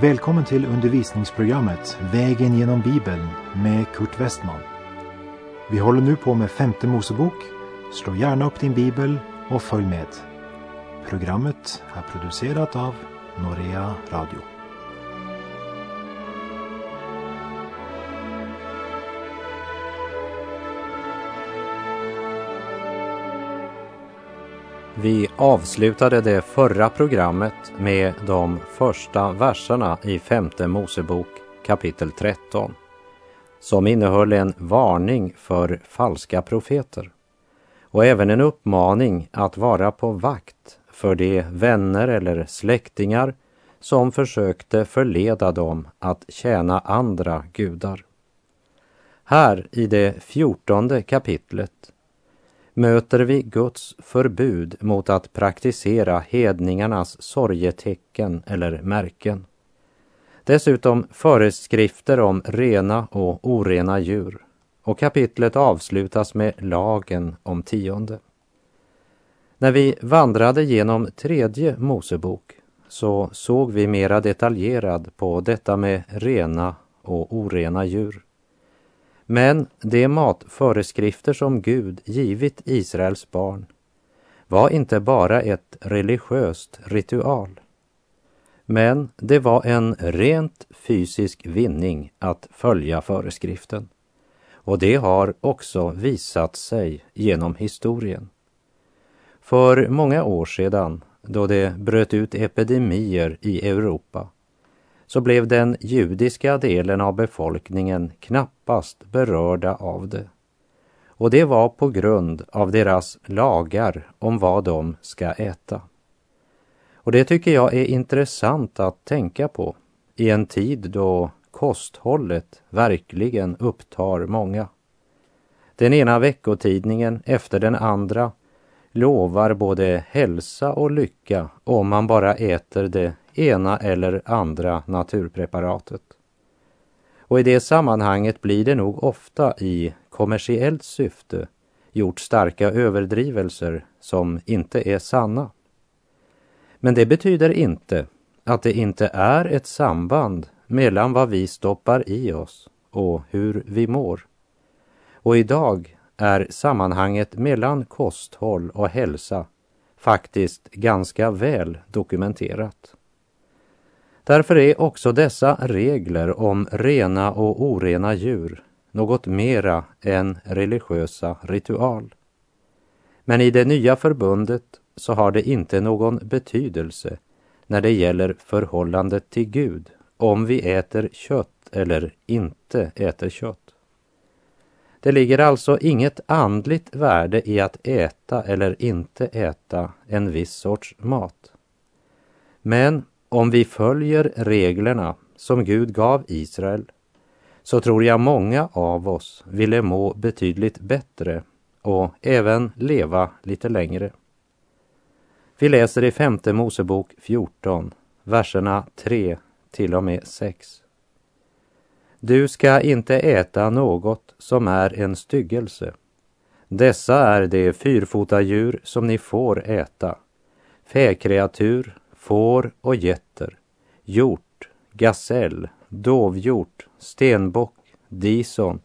Välkommen till undervisningsprogrammet Vägen genom Bibeln med Kurt Westman. Vi håller nu på med femte Mosebok. Slå gärna upp din bibel och följ med. Programmet är producerat av Norea Radio. Vi avslutade det förra programmet med de första verserna i femte Mosebok kapitel 13 som innehöll en varning för falska profeter och även en uppmaning att vara på vakt för de vänner eller släktingar som försökte förleda dem att tjäna andra gudar. Här i det fjortonde kapitlet möter vi Guds förbud mot att praktisera hedningarnas sorgetecken eller märken. Dessutom föreskrifter om rena och orena djur och kapitlet avslutas med lagen om tionde. När vi vandrade genom tredje Mosebok så såg vi mera detaljerad på detta med rena och orena djur. Men de matföreskrifter som Gud givit Israels barn var inte bara ett religiöst ritual. Men det var en rent fysisk vinning att följa föreskriften. Och det har också visat sig genom historien. För många år sedan, då det bröt ut epidemier i Europa, så blev den judiska delen av befolkningen knappast berörda av det. Och det var på grund av deras lagar om vad de ska äta. Och det tycker jag är intressant att tänka på i en tid då kosthållet verkligen upptar många. Den ena veckotidningen efter den andra lovar både hälsa och lycka om man bara äter det ena eller andra naturpreparatet. Och i det sammanhanget blir det nog ofta i kommersiellt syfte gjort starka överdrivelser som inte är sanna. Men det betyder inte att det inte är ett samband mellan vad vi stoppar i oss och hur vi mår. Och idag är sammanhanget mellan kosthåll och hälsa faktiskt ganska väl dokumenterat. Därför är också dessa regler om rena och orena djur något mera än religiösa ritual. Men i det nya förbundet så har det inte någon betydelse när det gäller förhållandet till Gud om vi äter kött eller inte äter kött. Det ligger alltså inget andligt värde i att äta eller inte äta en viss sorts mat. Men om vi följer reglerna som Gud gav Israel så tror jag många av oss ville må betydligt bättre och även leva lite längre. Vi läser i femte Mosebok 14, verserna 3 till och med 6. Du ska inte äta något som är en styggelse. Dessa är de fyrfotadjur som ni får äta, fäkreatur, får och getter, hjort, gasell, dovhjort, stenbock, dison,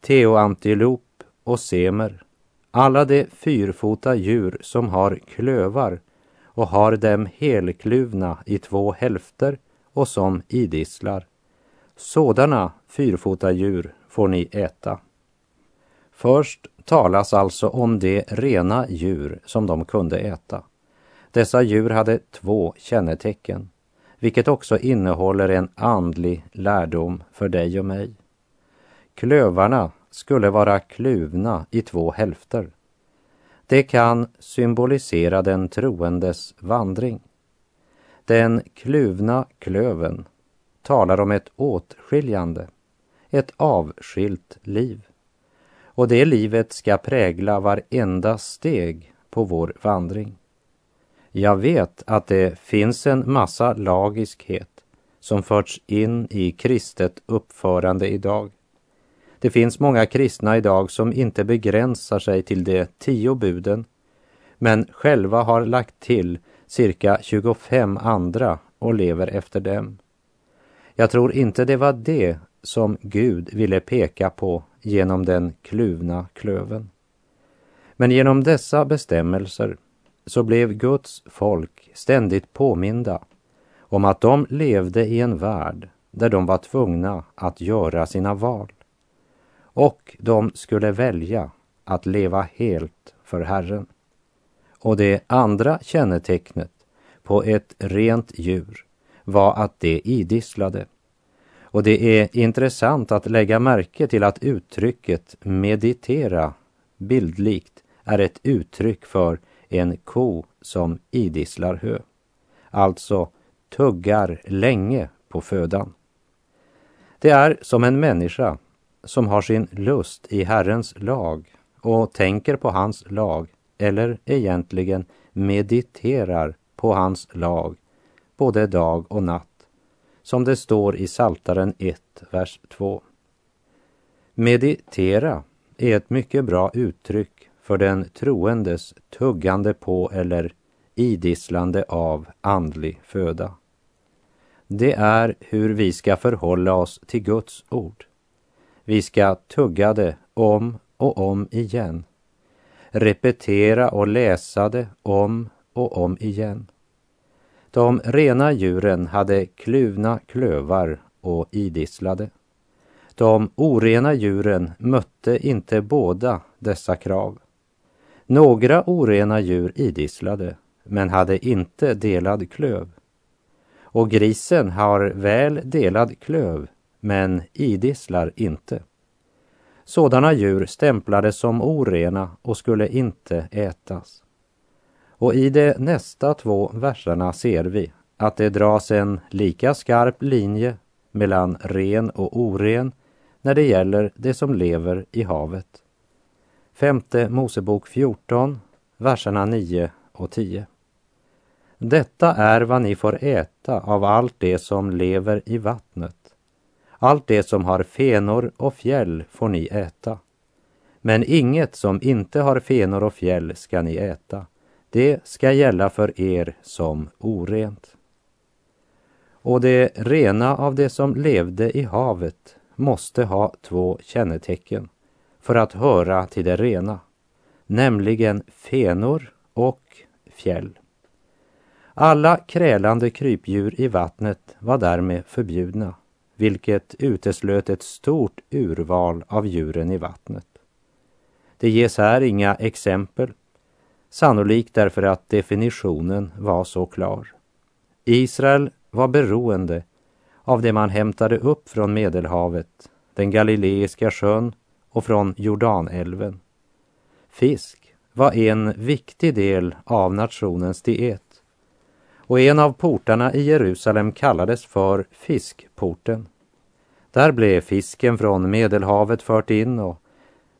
teoantilop och semer, alla de fyrfota djur som har klövar och har dem helkluvna i två hälfter och som idisslar. Sådana fyrfota djur får ni äta. Först talas alltså om de rena djur som de kunde äta. Dessa djur hade två kännetecken, vilket också innehåller en andlig lärdom för dig och mig. Klövarna skulle vara kluvna i två hälfter. Det kan symbolisera den troendes vandring. Den kluvna klöven talar om ett åtskiljande, ett avskilt liv. Och det livet ska prägla varenda steg på vår vandring. Jag vet att det finns en massa lagiskhet som förts in i kristet uppförande idag. Det finns många kristna idag som inte begränsar sig till de tio buden men själva har lagt till cirka 25 andra och lever efter dem. Jag tror inte det var det som Gud ville peka på genom den kluvna klöven. Men genom dessa bestämmelser så blev Guds folk ständigt påminda om att de levde i en värld där de var tvungna att göra sina val. Och de skulle välja att leva helt för Herren. Och det andra kännetecknet på ett rent djur var att det idisslade. Och det är intressant att lägga märke till att uttrycket meditera bildlikt är ett uttryck för en ko som idisslar hö. Alltså tuggar länge på födan. Det är som en människa som har sin lust i Herrens lag och tänker på hans lag eller egentligen mediterar på hans lag både dag och natt, som det står i Saltaren 1, vers 2. Meditera är ett mycket bra uttryck för den troendes tuggande på eller idisslande av andlig föda. Det är hur vi ska förhålla oss till Guds ord. Vi ska tugga det om och om igen. Repetera och läsa det om och om igen. De rena djuren hade kluvna klövar och idisslade. De orena djuren mötte inte båda dessa krav. Några orena djur idisslade, men hade inte delad klöv. Och grisen har väl delad klöv, men idisslar inte. Sådana djur stämplades som orena och skulle inte ätas. Och i de nästa två verserna ser vi att det dras en lika skarp linje mellan ren och oren när det gäller det som lever i havet. Femte Mosebok 14, verserna 9 och 10. Detta är vad ni får äta av allt det som lever i vattnet. Allt det som har fenor och fjäll får ni äta. Men inget som inte har fenor och fjäll ska ni äta. Det ska gälla för er som orent. Och det rena av det som levde i havet måste ha två kännetecken för att höra till det rena, nämligen fenor och fjäll. Alla krälande krypdjur i vattnet var därmed förbjudna, vilket uteslöt ett stort urval av djuren i vattnet. Det ges här inga exempel, sannolikt därför att definitionen var så klar. Israel var beroende av det man hämtade upp från Medelhavet, den Galileiska sjön och från Jordanälven. Fisk var en viktig del av nationens diet och en av portarna i Jerusalem kallades för fiskporten. Där blev fisken från Medelhavet fört in och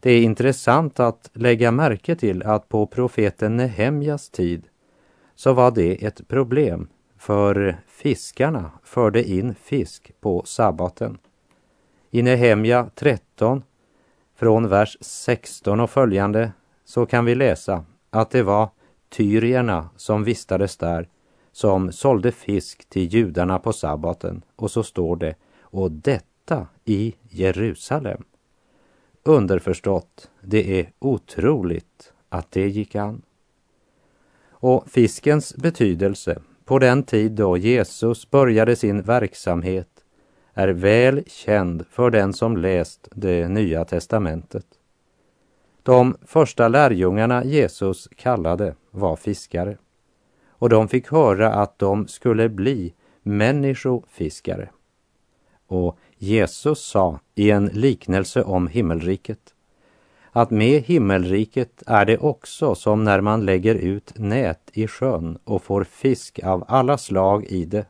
det är intressant att lägga märke till att på profeten Nehemjas tid så var det ett problem för fiskarna förde in fisk på sabbaten. I Nehemja 13 från vers 16 och följande så kan vi läsa att det var tyrierna som vistades där som sålde fisk till judarna på sabbaten. Och så står det, och detta i Jerusalem. Underförstått, det är otroligt att det gick an. Och fiskens betydelse på den tid då Jesus började sin verksamhet är väl känd för den som läst det nya testamentet. De första lärjungarna Jesus kallade var fiskare och de fick höra att de skulle bli människofiskare. Och Jesus sa i en liknelse om himmelriket att med himmelriket är det också som när man lägger ut nät i sjön och får fisk av alla slag i det.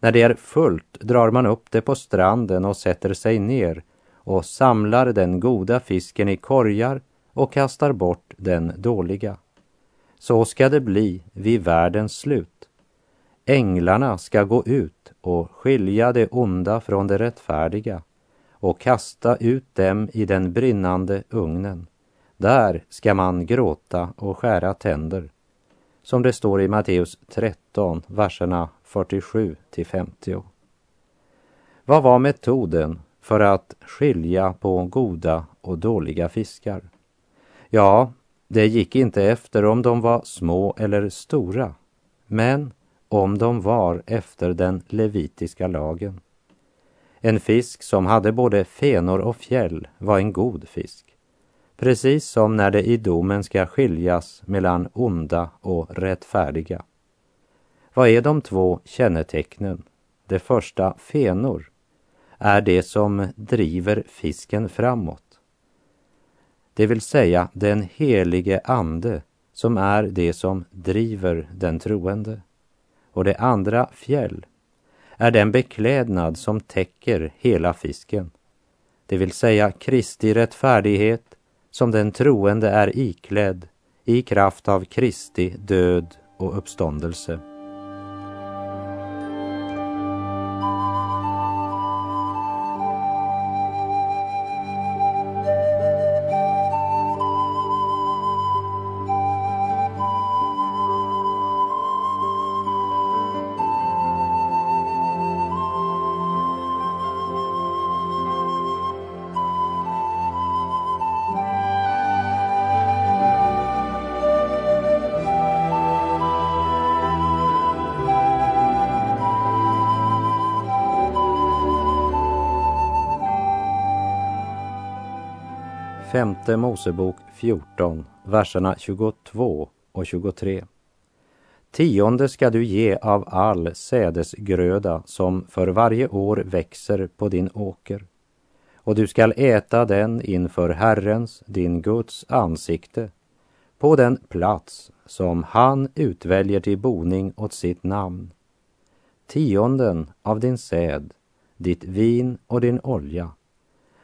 När det är fullt drar man upp det på stranden och sätter sig ner och samlar den goda fisken i korgar och kastar bort den dåliga. Så ska det bli vid världens slut. Änglarna ska gå ut och skilja det onda från det rättfärdiga och kasta ut dem i den brinnande ugnen. Där ska man gråta och skära tänder. Som det står i Matteus 13, verserna 47 till 50. Vad var metoden för att skilja på goda och dåliga fiskar? Ja, det gick inte efter om de var små eller stora, men om de var efter den levitiska lagen. En fisk som hade både fenor och fjäll var en god fisk. Precis som när det i domen ska skiljas mellan onda och rättfärdiga. Vad är de två kännetecknen? Det första, fenor, är det som driver fisken framåt. Det vill säga den helige ande som är det som driver den troende. Och det andra, fjäll, är den beklädnad som täcker hela fisken. Det vill säga Kristi rättfärdighet som den troende är iklädd i kraft av Kristi död och uppståndelse. Mosebok 14, verserna 22 och 23. Tionde ska du ge av all sädesgröda som för varje år växer på din åker. Och du skall äta den inför Herrens, din Guds ansikte, på den plats som han utväljer till boning åt sitt namn. Tionden av din säd, ditt vin och din olja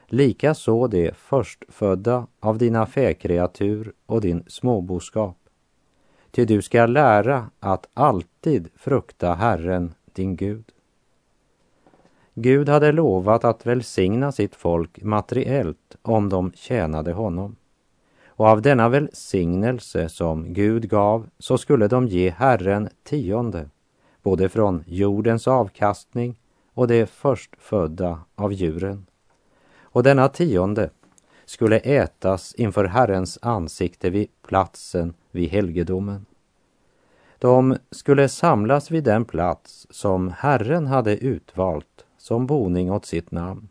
likaså de förstfödda av dina fäkreatur och din småboskap. Ty du ska lära att alltid frukta Herren, din Gud. Gud hade lovat att välsigna sitt folk materiellt om de tjänade honom. Och av denna välsignelse som Gud gav så skulle de ge Herren tionde, både från jordens avkastning och det förstfödda av djuren. Och denna tionde skulle ätas inför Herrens ansikte vid platsen vid helgedomen. De skulle samlas vid den plats som Herren hade utvalt som boning åt sitt namn.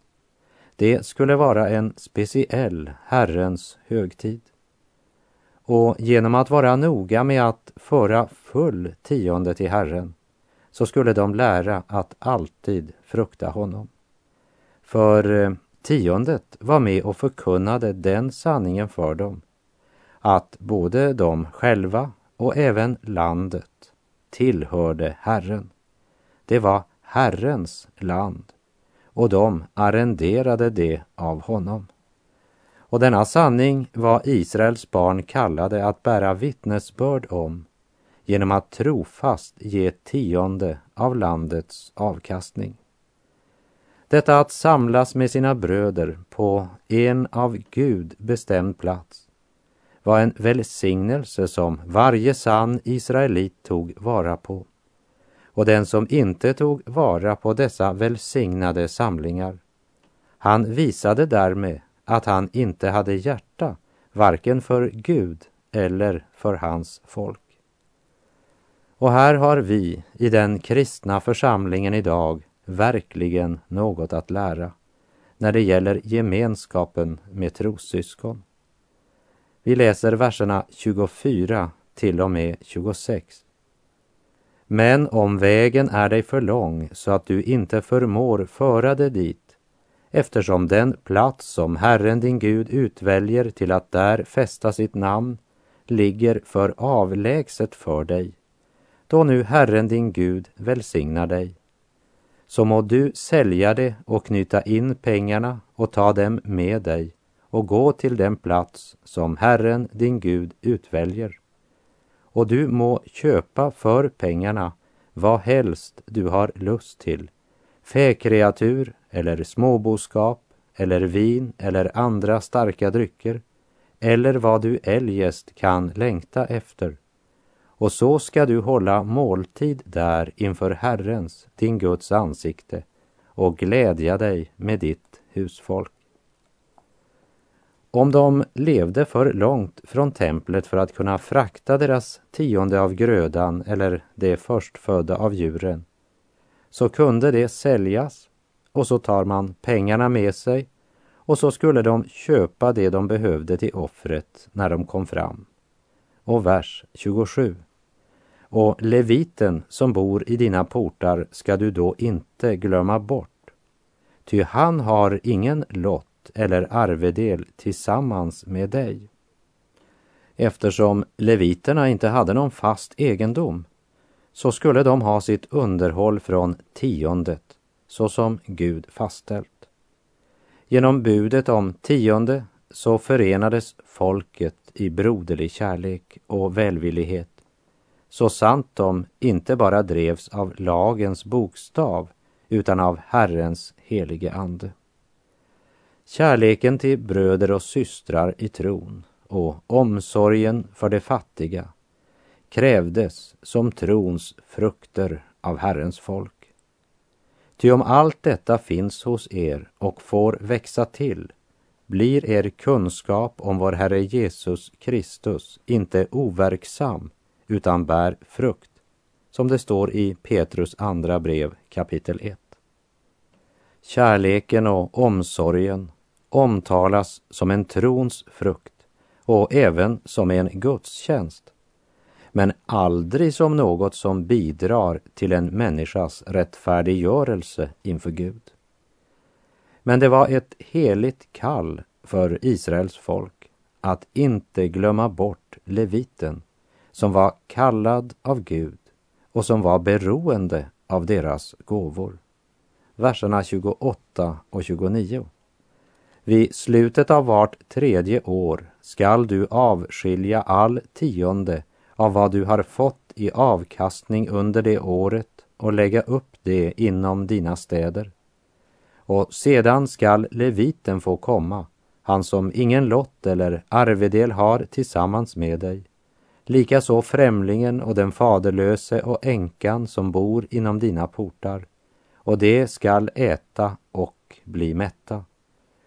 Det skulle vara en speciell Herrens högtid. Och genom att vara noga med att föra full tionde till Herren så skulle de lära att alltid frukta honom. För eh, Tiondet var med och förkunnade den sanningen för dem, att både de själva och även landet tillhörde Herren. Det var Herrens land och de arrenderade det av honom. Och denna sanning var Israels barn kallade att bära vittnesbörd om genom att trofast ge tionde av landets avkastning. Detta att samlas med sina bröder på en av Gud bestämd plats var en välsignelse som varje sann israelit tog vara på. Och den som inte tog vara på dessa välsignade samlingar, han visade därmed att han inte hade hjärta, varken för Gud eller för hans folk. Och här har vi i den kristna församlingen idag verkligen något att lära när det gäller gemenskapen med trossyskon. Vi läser verserna 24 till och med 26. Men om vägen är dig för lång så att du inte förmår föra dig dit, eftersom den plats som Herren din Gud utväljer till att där fästa sitt namn ligger för avlägset för dig, då nu Herren din Gud välsignar dig så må du sälja det och knyta in pengarna och ta dem med dig och gå till den plats som Herren din Gud utväljer. Och du må köpa för pengarna vad helst du har lust till, fäkreatur eller småboskap eller vin eller andra starka drycker eller vad du eljest kan längta efter och så ska du hålla måltid där inför Herrens, din Guds ansikte och glädja dig med ditt husfolk. Om de levde för långt från templet för att kunna frakta deras tionde av grödan eller det förstfödda av djuren, så kunde det säljas och så tar man pengarna med sig och så skulle de köpa det de behövde till offret när de kom fram. Och vers 27. Och leviten som bor i dina portar ska du då inte glömma bort, ty han har ingen lott eller arvedel tillsammans med dig. Eftersom leviterna inte hade någon fast egendom så skulle de ha sitt underhåll från tiondet så som Gud fastställt. Genom budet om tionde så förenades folket i broderlig kärlek och välvillighet så sant de inte bara drevs av lagens bokstav utan av Herrens helige ande. Kärleken till bröder och systrar i tron och omsorgen för de fattiga krävdes som trons frukter av Herrens folk. Ty om allt detta finns hos er och får växa till blir er kunskap om vår Herre Jesus Kristus inte overksam utan bär frukt, som det står i Petrus andra brev kapitel 1. Kärleken och omsorgen omtalas som en trons frukt och även som en gudstjänst, men aldrig som något som bidrar till en människas rättfärdiggörelse inför Gud. Men det var ett heligt kall för Israels folk att inte glömma bort leviten som var kallad av Gud och som var beroende av deras gåvor. Verserna 28 och 29. Vid slutet av vart tredje år skall du avskilja all tionde av vad du har fått i avkastning under det året och lägga upp det inom dina städer. Och sedan skall leviten få komma, han som ingen lott eller arvedel har tillsammans med dig, likaså främlingen och den faderlöse och änkan som bor inom dina portar, och det skall äta och bli mätta.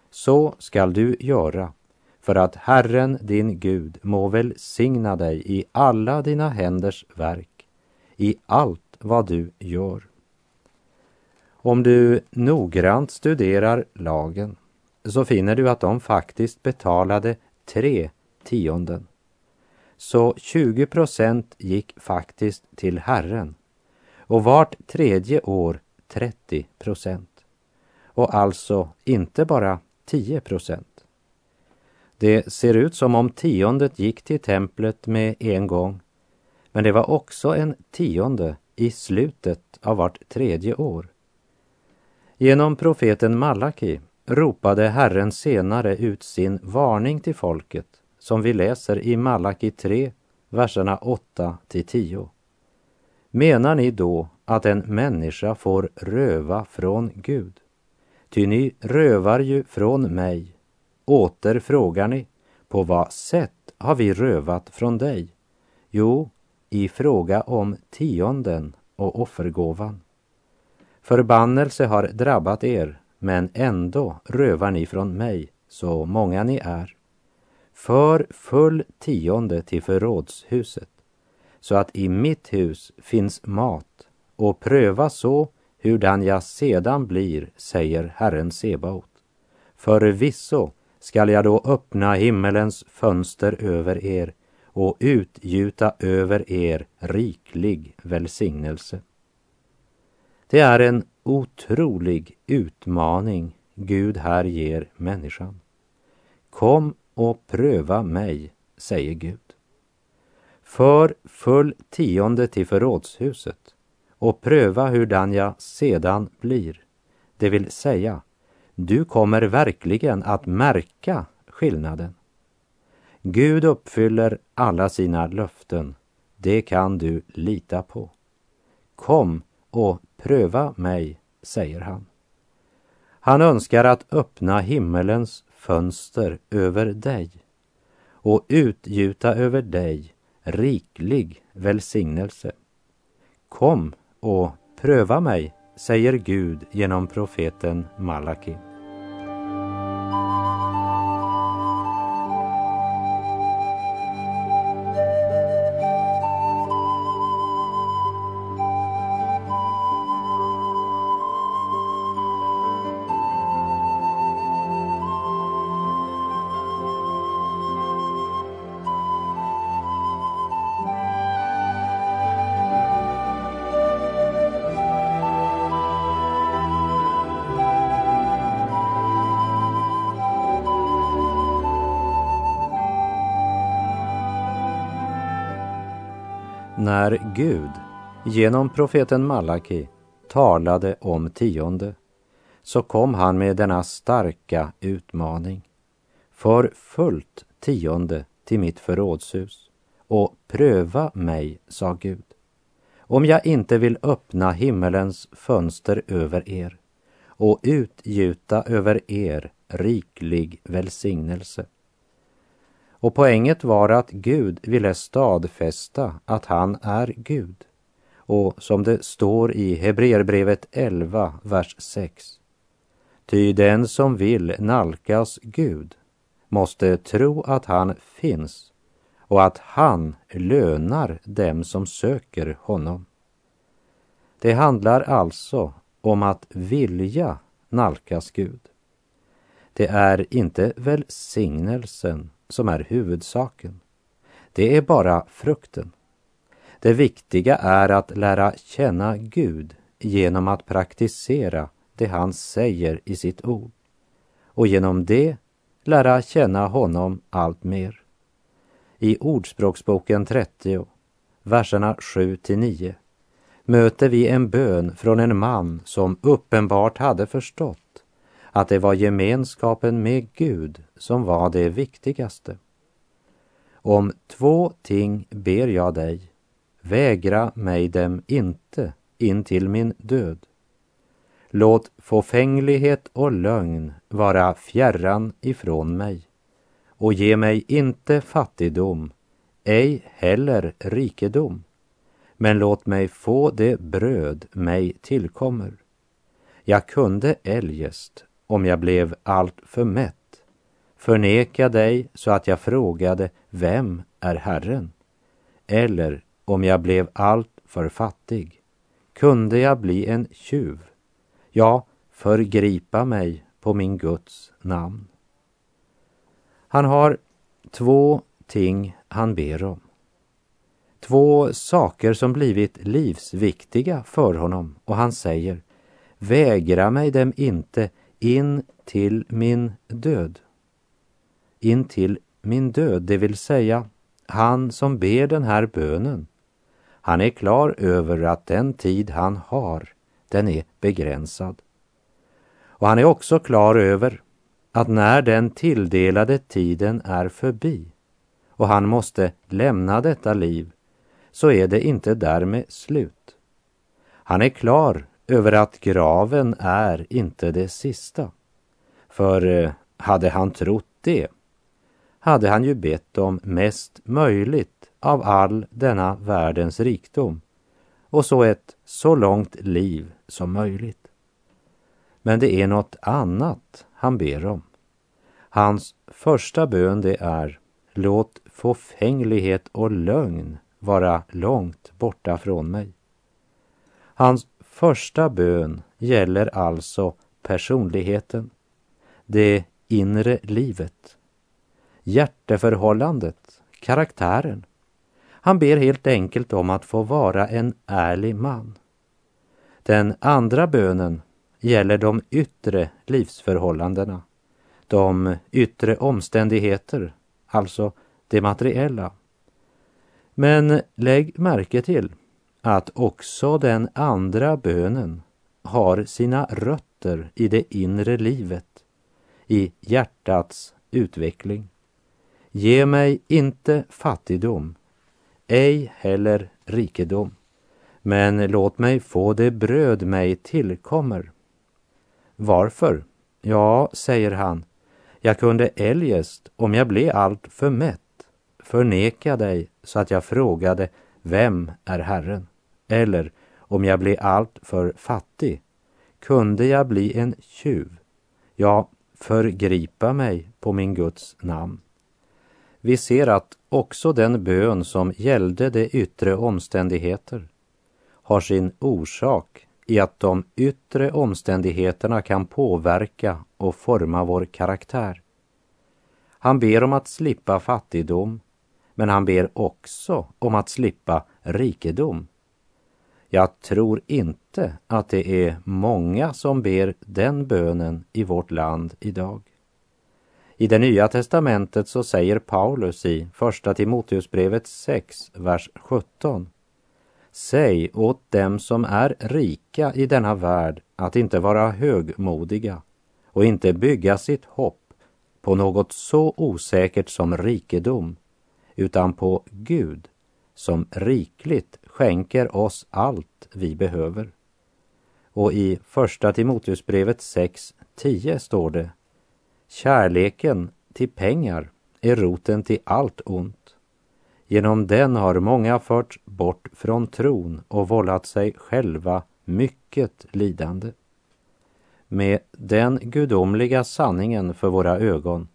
Så skall du göra för att Herren din Gud må välsigna dig i alla dina händers verk, i allt vad du gör. Om du noggrant studerar lagen så finner du att de faktiskt betalade tre tionden. Så 20 procent gick faktiskt till Herren och vart tredje år 30 procent. Och alltså inte bara 10 procent. Det ser ut som om tiondet gick till templet med en gång, men det var också en tionde i slutet av vart tredje år. Genom profeten Malaki ropade Herren senare ut sin varning till folket som vi läser i Malaki 3, verserna 8 till 10. Menar ni då att en människa får röva från Gud? Ty ni rövar ju från mig. Åter frågar ni, på vad sätt har vi rövat från dig? Jo, i fråga om tionden och offergåvan. Förbannelse har drabbat er, men ändå rövar ni från mig, så många ni är. För full tionde till förrådshuset, så att i mitt hus finns mat, och pröva så hurdan jag sedan blir, säger Herren Sebaot. Förvisso skall jag då öppna himmelens fönster över er och utgjuta över er riklig välsignelse. Det är en otrolig utmaning Gud här ger människan. Kom och pröva mig, säger Gud. För full tionde till förrådshuset och pröva hurdan jag sedan blir. Det vill säga, du kommer verkligen att märka skillnaden. Gud uppfyller alla sina löften. Det kan du lita på. Kom och pröva mig, säger han. Han önskar att öppna himmelens fönster över dig och utgjuta över dig riklig välsignelse. Kom och pröva mig, säger Gud genom profeten Malaki. Gud genom profeten Malaki talade om tionde så kom han med denna starka utmaning. För fullt tionde till mitt förrådshus och pröva mig, sa Gud, om jag inte vill öppna himmelens fönster över er och utgjuta över er riklig välsignelse. Och poänget var att Gud ville stadfästa att han är Gud. Och som det står i Hebreerbrevet 11, vers 6. Ty den som vill nalkas Gud måste tro att han finns och att han lönar dem som söker honom. Det handlar alltså om att vilja nalkas Gud. Det är inte välsignelsen som är huvudsaken. Det är bara frukten. Det viktiga är att lära känna Gud genom att praktisera det han säger i sitt ord och genom det lära känna honom allt mer. I Ordspråksboken 30, verserna 7 till 9 möter vi en bön från en man som uppenbart hade förstått att det var gemenskapen med Gud som var det viktigaste. Om två ting ber jag dig, vägra mig dem inte in till min död. Låt fåfänglighet och lögn vara fjärran ifrån mig och ge mig inte fattigdom, ej heller rikedom, men låt mig få det bröd mig tillkommer. Jag kunde eljest om jag blev allt för mätt, förneka dig så att jag frågade vem är Herren? Eller om jag blev allt för fattig, kunde jag bli en tjuv, ja, förgripa mig på min Guds namn. Han har två ting han ber om. Två saker som blivit livsviktiga för honom och han säger Vägra mig dem inte in till min död. In till min död, det vill säga han som ber den här bönen. Han är klar över att den tid han har, den är begränsad. Och han är också klar över att när den tilldelade tiden är förbi och han måste lämna detta liv, så är det inte därmed slut. Han är klar över att graven är inte det sista. För eh, hade han trott det hade han ju bett om mest möjligt av all denna världens rikdom och så ett så långt liv som möjligt. Men det är något annat han ber om. Hans första bön det är Låt fåfänglighet och lögn vara långt borta från mig. Hans första bön gäller alltså personligheten, det inre livet, hjärteförhållandet, karaktären. Han ber helt enkelt om att få vara en ärlig man. Den andra bönen gäller de yttre livsförhållandena, de yttre omständigheter, alltså det materiella. Men lägg märke till att också den andra bönen har sina rötter i det inre livet, i hjärtats utveckling. Ge mig inte fattigdom, ej heller rikedom, men låt mig få det bröd mig tillkommer. Varför? Ja, säger han, jag kunde eljest, om jag blev allt för mätt, förneka dig så att jag frågade vem är Herren? Eller om jag blir allt för fattig kunde jag bli en tjuv, ja, förgripa mig på min Guds namn. Vi ser att också den bön som gällde de yttre omständigheter har sin orsak i att de yttre omständigheterna kan påverka och forma vår karaktär. Han ber om att slippa fattigdom, men han ber också om att slippa rikedom. Jag tror inte att det är många som ber den bönen i vårt land idag. I det nya testamentet så säger Paulus i Första Timoteusbrevet 6, vers 17. Säg åt dem som är rika i denna värld att inte vara högmodiga och inte bygga sitt hopp på något så osäkert som rikedom, utan på Gud som rikligt skänker oss allt vi behöver. Och i Första Timoteusbrevet 6.10 står det Kärleken till pengar är roten till allt ont. Genom den har många förts bort från tron och vållat sig själva mycket lidande. Med den gudomliga sanningen för våra ögon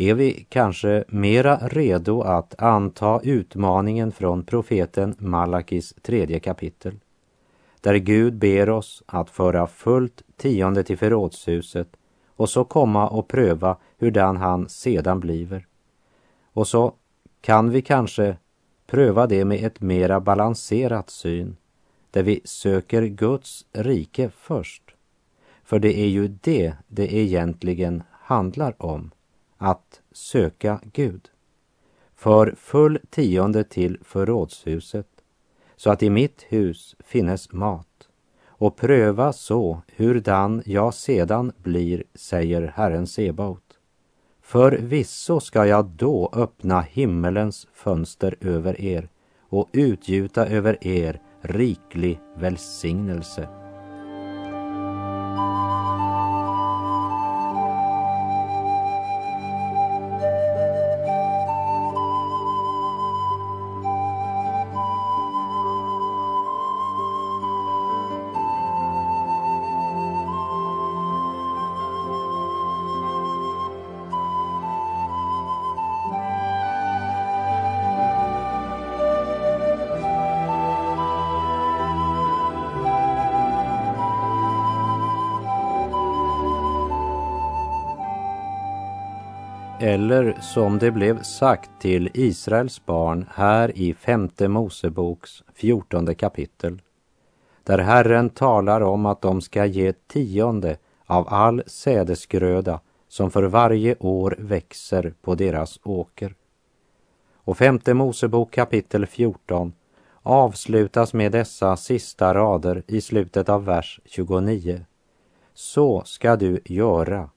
är vi kanske mera redo att anta utmaningen från profeten Malakis tredje kapitel, där Gud ber oss att föra fullt tionde till förrådshuset och så komma och pröva hurdan han sedan bliver. Och så kan vi kanske pröva det med ett mera balanserat syn, där vi söker Guds rike först. För det är ju det det egentligen handlar om att söka Gud. För full tionde till förrådshuset, så att i mitt hus finnes mat och pröva så hurdan jag sedan blir, säger Herren Sebaot. Förvisso ska jag då öppna himmelens fönster över er och utgjuta över er riklig välsignelse. Eller som det blev sagt till Israels barn här i femte Moseboks fjortonde kapitel. Där Herren talar om att de ska ge tionde av all sädesgröda som för varje år växer på deras åker. Och femte Mosebok kapitel 14 avslutas med dessa sista rader i slutet av vers 29. Så ska du göra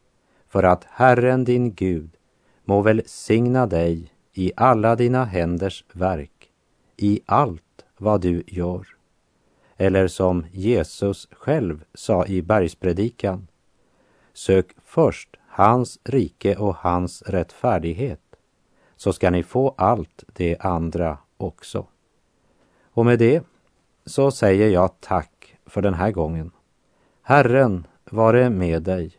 för att Herren din Gud må välsigna dig i alla dina händers verk, i allt vad du gör. Eller som Jesus själv sa i bergspredikan, sök först hans rike och hans rättfärdighet, så ska ni få allt det andra också. Och med det så säger jag tack för den här gången. Herren vare med dig.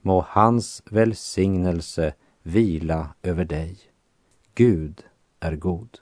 Må hans välsignelse vila över dig. Gud är god.